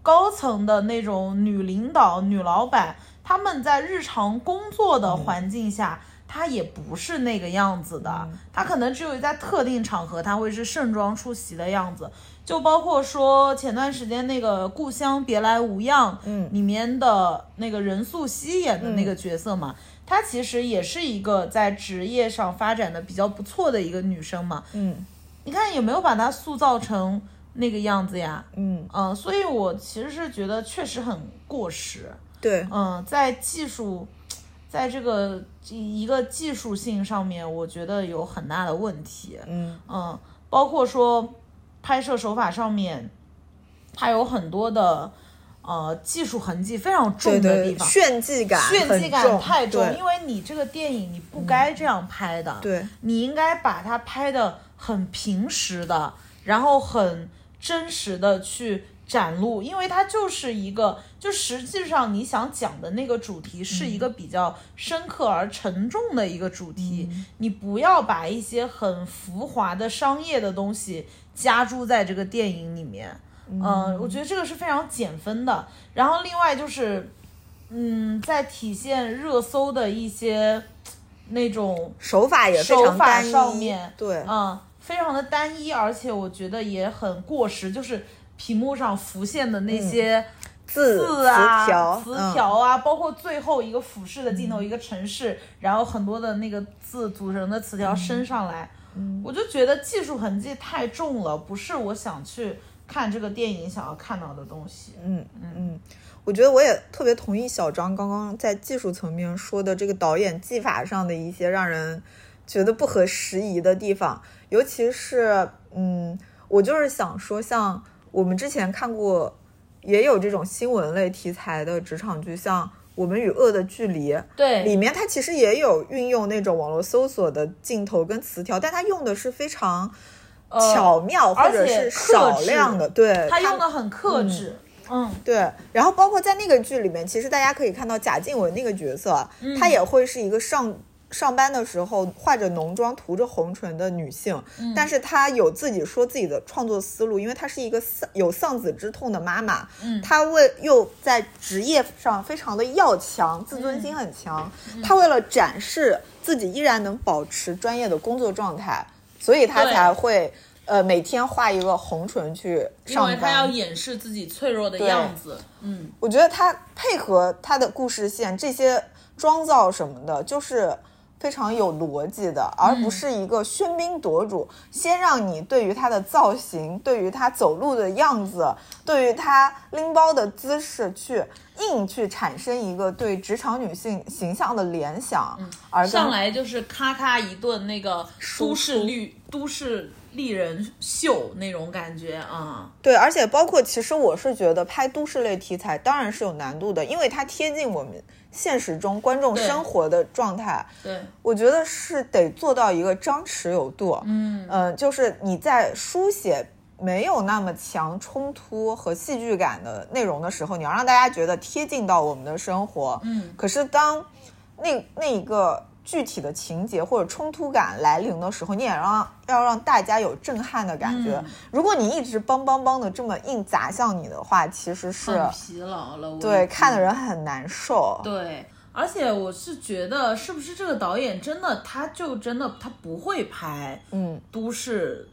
高层的那种女领导、女老板，她们在日常工作的环境下，她也不是那个样子的，她可能只有在特定场合，她会是盛装出席的样子。就包括说前段时间那个《故乡别来无恙》嗯里面的那个任素汐演的那个角色嘛，她其实也是一个在职业上发展的比较不错的一个女生嘛。嗯你看有没有把她塑造成那个样子呀？嗯，嗯，所以我其实是觉得确实很过时。对，嗯，在技术，在这个一个技术性上面，我觉得有很大的问题。嗯嗯，包括说拍摄手法上面，它有很多的呃技术痕迹非常重的地方。炫技感炫技感太重，因为你这个电影你不该这样拍的，对你应该把它拍的很平实的，然后很真实的去展露，因为它就是一个，就实际上你想讲的那个主题是一个比较深刻而沉重的一个主题，你不要把一些很浮华的商业的东西加注在这个电影里面。嗯、我觉得这个是非常减分的。然后另外就是，嗯，在体现热搜的一些那种手法也非手法上面，对，嗯，非常的单一，而且我觉得也很过时，就是屏幕上浮现的那些字字啊、词条词嗯条啊，包括最后一个俯视的镜头，一个城市，然后很多的那个字组成的词条升上来，嗯。我就觉得技术痕迹太重了，不是我想去看这个电影想要看到的东西。嗯嗯。嗯，我觉得我也特别同意小张刚刚在技术层面说的这个导演技法上的一些让人觉得不合时宜的地方，尤其是嗯，我就是想说，像我们之前看过也有这种新闻类题材的职场剧，像《我们与恶的距离》，对，里面它其实也有运用那种网络搜索的镜头跟词条，但它用的是非常巧妙或者是少量的，对，它用的很克制，嗯。对，然后包括在那个剧里面，其实大家可以看到贾静雯那个角色，嗯她也会是一个上上班的时候化着浓妆、涂着红唇的女性，嗯。但是她有自己说自己的创作思路，因为她是一个丧有丧子之痛的妈妈，嗯。她为又在职业上非常的要强，自尊嗯心很强，她为了展示自己依然能保持专业的工作状态，所以她才会。呃，每天画一个红唇去因上班，为他要掩饰自己脆弱的样子，嗯，我觉得她配合她的故事线，这些妆造什么的，就是非常有逻辑的，而不是一个喧宾夺主，先让你对于他的造型，对于他走路的样子，对于他拎包的姿势去硬去产生一个对职场女性形象的联想，而上来就是咔咔一顿那个都市绿都市丽人秀那种感觉啊，对，而且包括其实我是觉得拍都市类题材当然是有难度的，因为它贴近我们现实中观众生活的状态。对，我觉得是得做到一个张弛有度，嗯。呃就是你在书写没有那么强冲突和戏剧感的内容的时候，你要让大家觉得贴近到我们的生活，嗯，可是当那那一个具体的情节或者冲突感来临的时候，你也让要让大家有震撼的感觉。嗯如果你一直梆梆梆的这么硬砸向你的话，其实是很疲劳了，对看的人很难受。对，而且我是觉得，是不是这个导演真的，他就真的他不会拍嗯都市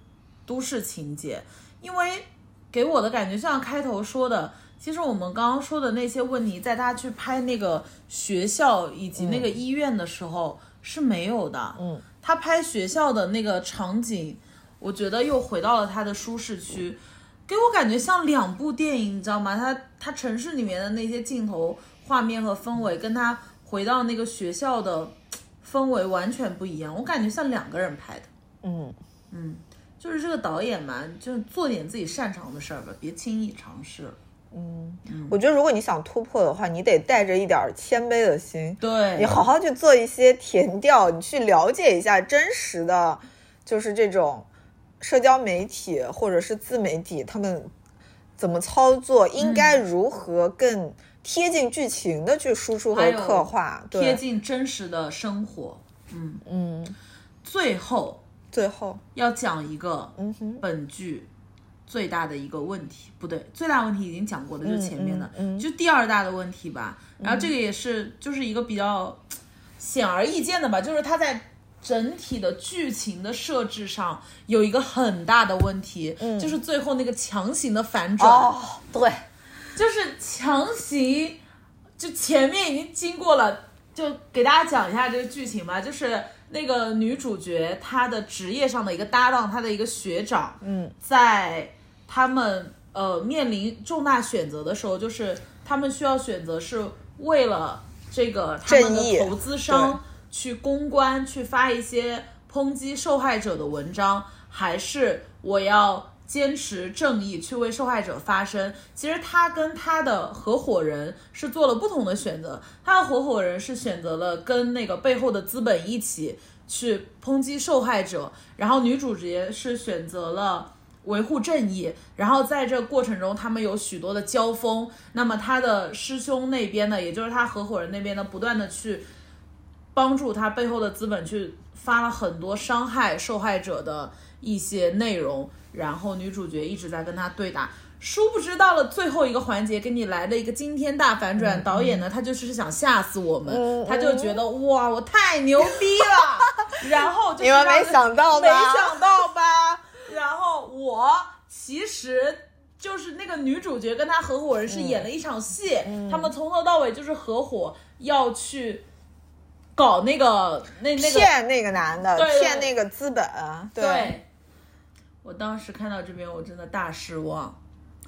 都市情节，因为给我的感觉像开头说的，其实我们刚刚说的那些问题，在他去拍那个学校以及那个医院的时候、是没有的。嗯，他拍学校的那个场景，我觉得又回到了他的舒适区。给我感觉像两部电影，你知道吗？他他城市里面的那些镜头、画面和氛围，跟他回到那个学校的氛围完全不一样。我感觉像两个人拍的。嗯嗯。就是这个导演嘛，就做点自己擅长的事儿吧，别轻易尝试。我觉得如果你想突破的话，你得带着一点儿谦卑的心，对，你好好去做一些填调，你去了解一下真实的，就是这种社交媒体或者是自媒体他们怎么操作，应该如何更贴近剧情的去输出和刻画。贴，近真实的生活。嗯。嗯，最后最后，要讲一个嗯哼，本剧最大的一个问题，不对，最大问题已经讲过的，就是前面的，嗯嗯就第二大的问题吧。然后这个也是就是一个比较显而易见的吧，就是它在整体的剧情的设置上有一个很大的问题，就是最后那个强行的反转。哦，对，就是强行，就前面已经经过了，就给大家讲一下这个剧情吧。就是那个女主角她的职业上的一个搭档，她的一个学长，嗯，在他们呃面临重大选择的时候，就是他们需要选择是为了这个他们的投资商去公关，去发一些抨击受害者的文章，还是我要坚持正义，去为受害者发声。其实他跟他的合伙人是做了不同的选择，他的合伙人是选择了跟那个背后的资本一起去抨击受害者，然后女主角是选择了。维护正义，然后在这过程中，他们有许多的交锋。那么他的师兄那边呢，也就是他合伙人那边呢，不断的去帮助他背后的资本去发了很多伤害受害者的一些内容。然后女主角一直在跟他对打，殊不知到了最后一个环节，给你来了一个惊天大反转。导演呢，他就是想吓死我们，他就觉得哇，我太牛逼了。然后你们没想到吧？没想到吧？然后我其实就是那个女主角跟她合伙人是演了一场戏，他们从头到尾就是合伙要去搞那个那那个骗那个男的，骗那个资本。对，我当时看到这边我真的大失望，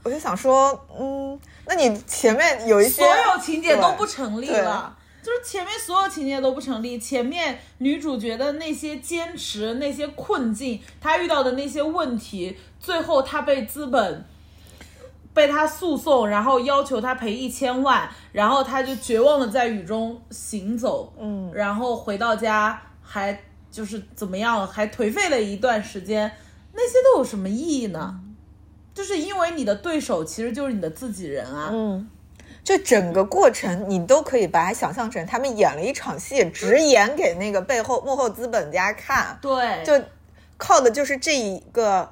我就想说，嗯，那你前面有一些所有情节都不成立了。就是前面所有情节都不成立，前面女主角的那些坚持、那些困境，她遇到的那些问题，最后她被资本被他诉讼，然后要求他赔一千万，然后他就绝望的在雨中行走，嗯，然后回到家还就是怎么样，还颓废了一段时间，那些都有什么意义呢？就是因为你的对手其实就是你的自己人啊，嗯。就整个过程，你都可以把它想象成他们演了一场戏，直演给那个背后幕后资本家看。对，就靠的就是这一个。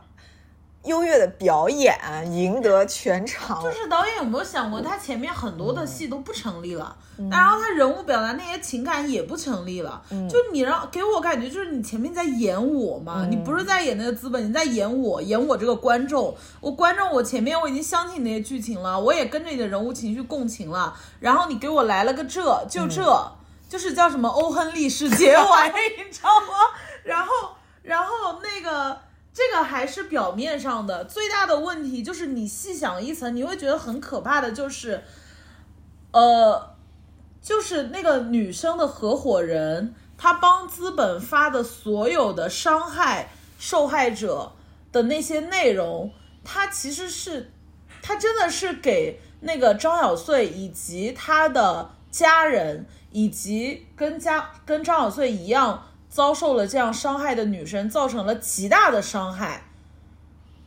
优越的表演赢得全场，就是导演有没有想过，他前面很多的戏都不成立了，然后他人物表达那些情感也不成立了，就你让给我感觉就是你前面在演我嘛，你不是在演那个资本，你在演我，演我这个观众，我观众我前面我已经相信那些剧情了，我也跟着你的人物情绪共情了，然后你给我来了个这就这，就是叫什么欧亨利式结尾，你知道吗？然后然后那个。这个还是表面上的，最大的问题就是你细想一层，你会觉得很可怕的，就是，呃，就是那个女生的合伙人，他帮资本发的所有的伤害受害者的那些内容，他其实是，他真的是给那个张小穗以及他的家人，以及跟家跟张小穗一样。遭受了这样伤害的女生造成了极大的伤害。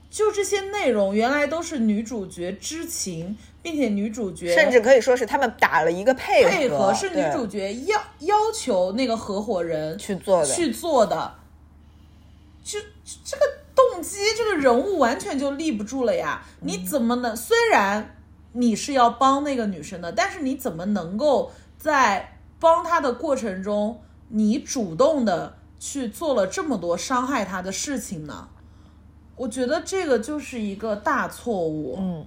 就这些内容，原来都是女主角知情，并且女主角甚至可以说是他们打了一个配合，配合是女主角要要求那个合伙人去做的去做的。就这个动机，这个人物完全就立不住了呀！你怎么能？虽然你是要帮那个女生的，但是你怎么能够在帮她的过程中？你主动的去做了这么多伤害他的事情呢？我觉得这个就是一个大错误。嗯，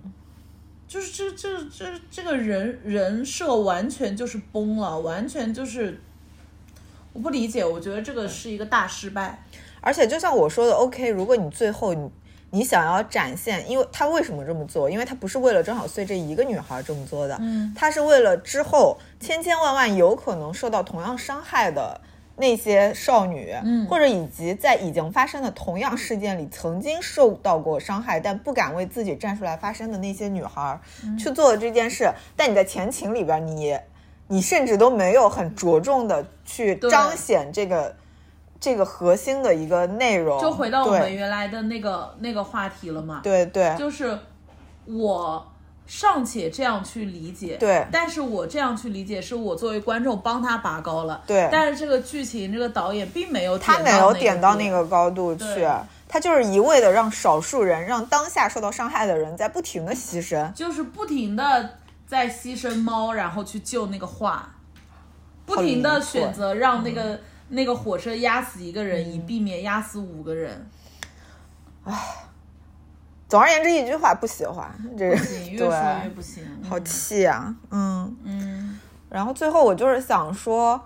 就是这这这这个人人设完全就是崩了，完全就是我不理解。我觉得这个是一个大失败。而且就像我说的，OK，如果你最后你你想要展现，因为他为什么这么做？因为他不是为了张小穗这一个女孩这么做的，嗯，他是为了之后千千万万有可能受到同样伤害的。那些少女，嗯，或者以及在已经发生的同样事件里曾经受到过伤害，但不敢为自己站出来发声的那些女孩，去做的这件事。但你在前情里边，你，你甚至都没有很着重的去彰显这个，这个核心的一个内容。就回到我们原来的那个那个话题了嘛？对对，就是我。尚且这样去理解，对，但是我这样去理解，是我作为观众帮他拔高了，对。但是这个剧情，这个导演并没有，他没有点到那个高度去，他就是一味的让少数人，让当下受到伤害的人在不停的牺牲，就是不停的在牺牲猫，然后去救那个画，不停的选择让那个那个火车压死一个人，以避免压死五个人，唉。总而言之，一句话不喜欢这个，越说越不行，好气啊！嗯嗯。然后最后我就是想说，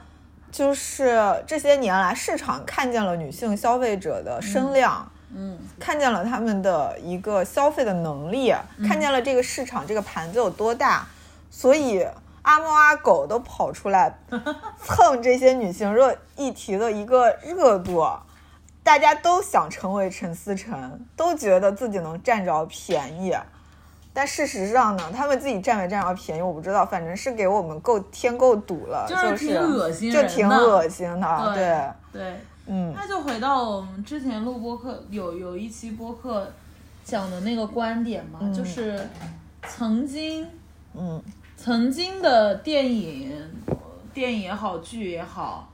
就是这些年来市场看见了女性消费者的声量，嗯，看见了他们的一个消费的能力，看见了这个市场这个盘子有多大，所以阿猫阿狗都跑出来蹭这些女性热议题的一个热度。大家都想成为陈思诚，都觉得自己能占着便宜。但事实上呢，他们自己占没占着便宜我不知道，反正是给我们够添够堵了，就是挺恶心就挺恶心的。对对，嗯。那就回到我们之前录播客有有一期播客讲的那个观点嘛，就是曾经，嗯，曾经的电影，电影也好，剧也好，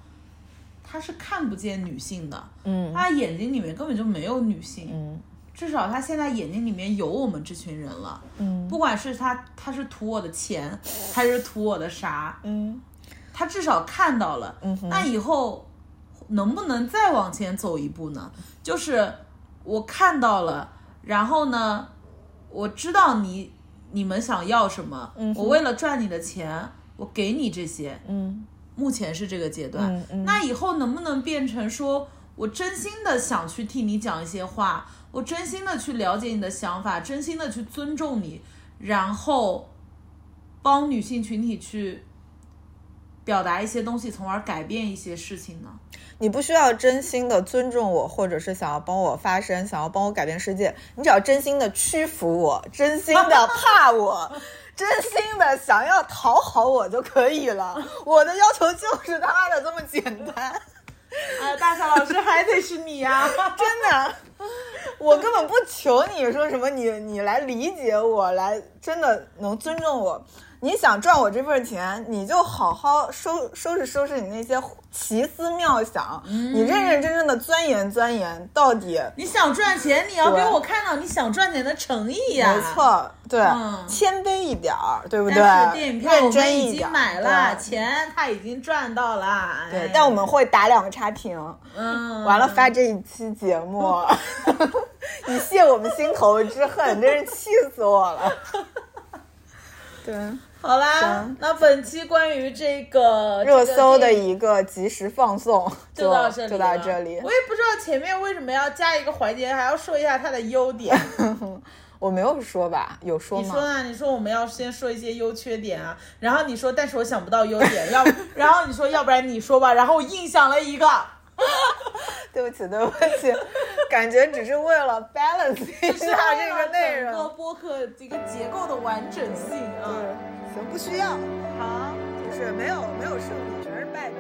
他是看不见女性的，嗯，他眼睛里面根本就没有女性，嗯。至少他现在眼睛里面有我们这群人了，嗯，不管是他他是图我的钱，还是图我的啥，嗯，他至少看到了，嗯，那以后能不能再往前走一步呢？就是我看到了，然后呢，我知道你你们想要什么，嗯，我为了赚你的钱，我给你这些，嗯，目前是这个阶段，嗯嗯，那以后能不能变成说我真心的想去替你讲一些话？我真心的去了解你的想法，真心的去尊重你，然后帮女性群体去表达一些东西，从而改变一些事情呢？你不需要真心的尊重我，或者是想要帮我发声，想要帮我改变世界，你只要真心的屈服我，真心的怕我，真心的想要讨好我就可以了。我的要求就是他妈的这么简单。哎，大夏老师还得是你呀，真的。我根本不求你说什么，你你来理解我，来真的能尊重我。你想赚我这份钱，你就好好收收拾收拾你那些奇思妙想，你认认真真的钻研钻研到底。你想赚钱，你要给我看到你想赚钱的诚意呀。没错，对，谦卑一点儿，对不对？电影票我们已经买了，钱他已经赚到了。对，但我们会打两个差评。嗯，完了发这一期节目，以泄我们心头之恨，真是气死我了。对。好啦，那本期关于这个热搜的一个及时放送 就到这里，就到这里。我也不知道前面为什么要加一个环节，还要说一下它的优点。我没有说吧？有说吗？你说啊，你说我们要先说一些优缺点啊，然后你说，但是我想不到优点，要 然后你说，要不然你说吧，然后我硬想了一个。对不起，对不起，感觉只是为了 balance 一下这个内容，整个播客这个结构的完整性啊。行，不需要。好，就是没有没有胜利，全是败笔。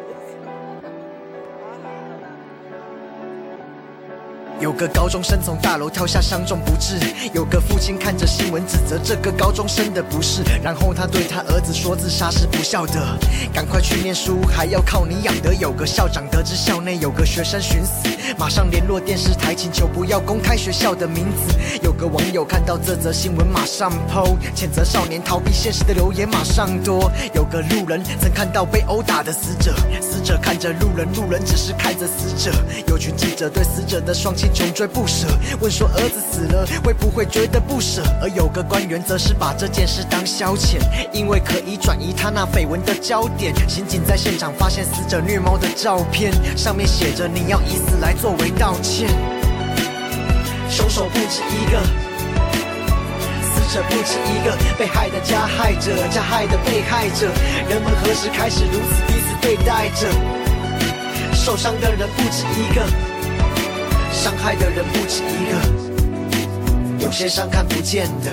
有个高中生从大楼跳下，伤重不治。有个父亲看着新闻指责这个高中生的不是，然后他对他儿子说：“自杀是不孝的，赶快去念书，还要靠你养的。”有个校长得知校内有个学生寻死，马上联络电视台，请求不要公开学校的名字。有个网友看到这则新闻，马上 PO，谴责少年逃避现实的留言马上多。有个路人曾看到被殴打的死者，死者看着路人，路人只是看着死者。有群记者对死者的双亲。穷追不舍，问说儿子死了会不会觉得不舍？而有个官员则是把这件事当消遣，因为可以转移他那绯闻的焦点。刑警在现场发现死者虐猫的照片，上面写着你要以死来作为道歉。凶手不止一个，死者不止一个，被害的加害者，加害的被害者，人们何时开始如此彼此对待着？受伤的人不止一个。伤害的人不止一个，有些伤看不见的，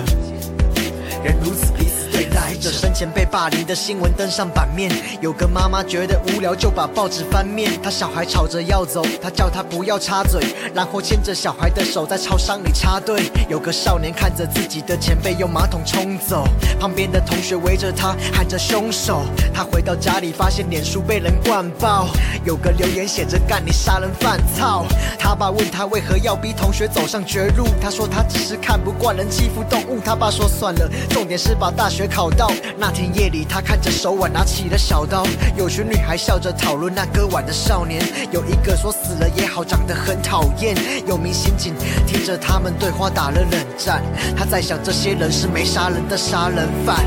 人如此彼此。来着，生前被霸凌的新闻登上版面。有个妈妈觉得无聊，就把报纸翻面。她小孩吵着要走，她叫他不要插嘴，然后牵着小孩的手在超商里插队。有个少年看着自己的前辈用马桶冲走，旁边的同学围着他喊着凶手。他回到家里发现脸书被人灌爆，有个留言写着干你杀人犯操。他爸问他为何要逼同学走上绝路，他说他只是看不惯人欺负动物。他爸说算了，重点是把大学考。到那天夜里，他看着手腕，拿起了小刀。有群女孩笑着讨论那割腕的少年，有一个说死了也好，长得很讨厌。有名刑警听着他们对话打了冷战，他在想这些人是没杀人的杀人犯。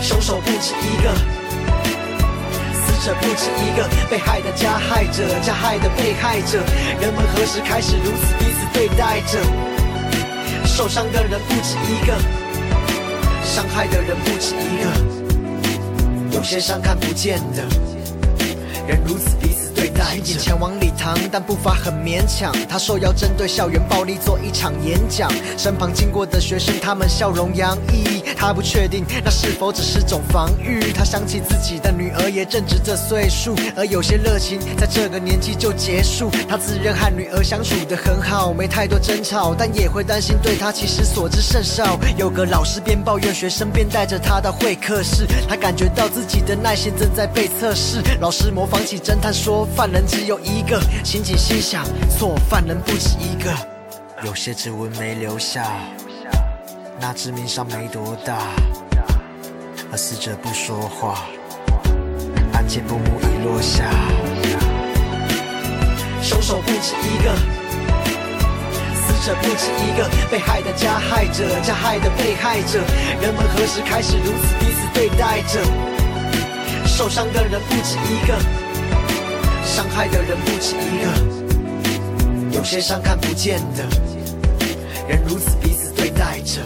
凶手不止一个，死者不止一个，被害的加害者，加害的被害者，人们何时开始如此彼此对待着？受伤的人不止一个。伤害的人不止一个，有些伤看不见的，人如此彼对待。待着。前往礼堂，但步伐很勉强。他受邀针对校园暴力做一场演讲，身旁经过的学生，他们笑容洋溢。他不确定那是否只是种防御。他想起自己的女儿也正值这岁数，而有些热情在这个年纪就结束。他自认和女儿相处得很好，没太多争吵，但也会担心对他其实所知甚少。有个老师边抱怨学生，边带着他到会客室，他感觉到自己的耐心正在被测试。老师模仿起侦探说，犯人只有一个。刑警心想，错，犯人不止一个。有些指纹没留下，那致命伤没多大，而死者不说话，案件布幕已落下。凶手不止一个，死者不止一个，被害的加害者，加害的被害者，人们何时开始如此彼此对待着？受伤的人不止一个，伤害的人不止一个，有些伤看不见的人如此彼此对待着。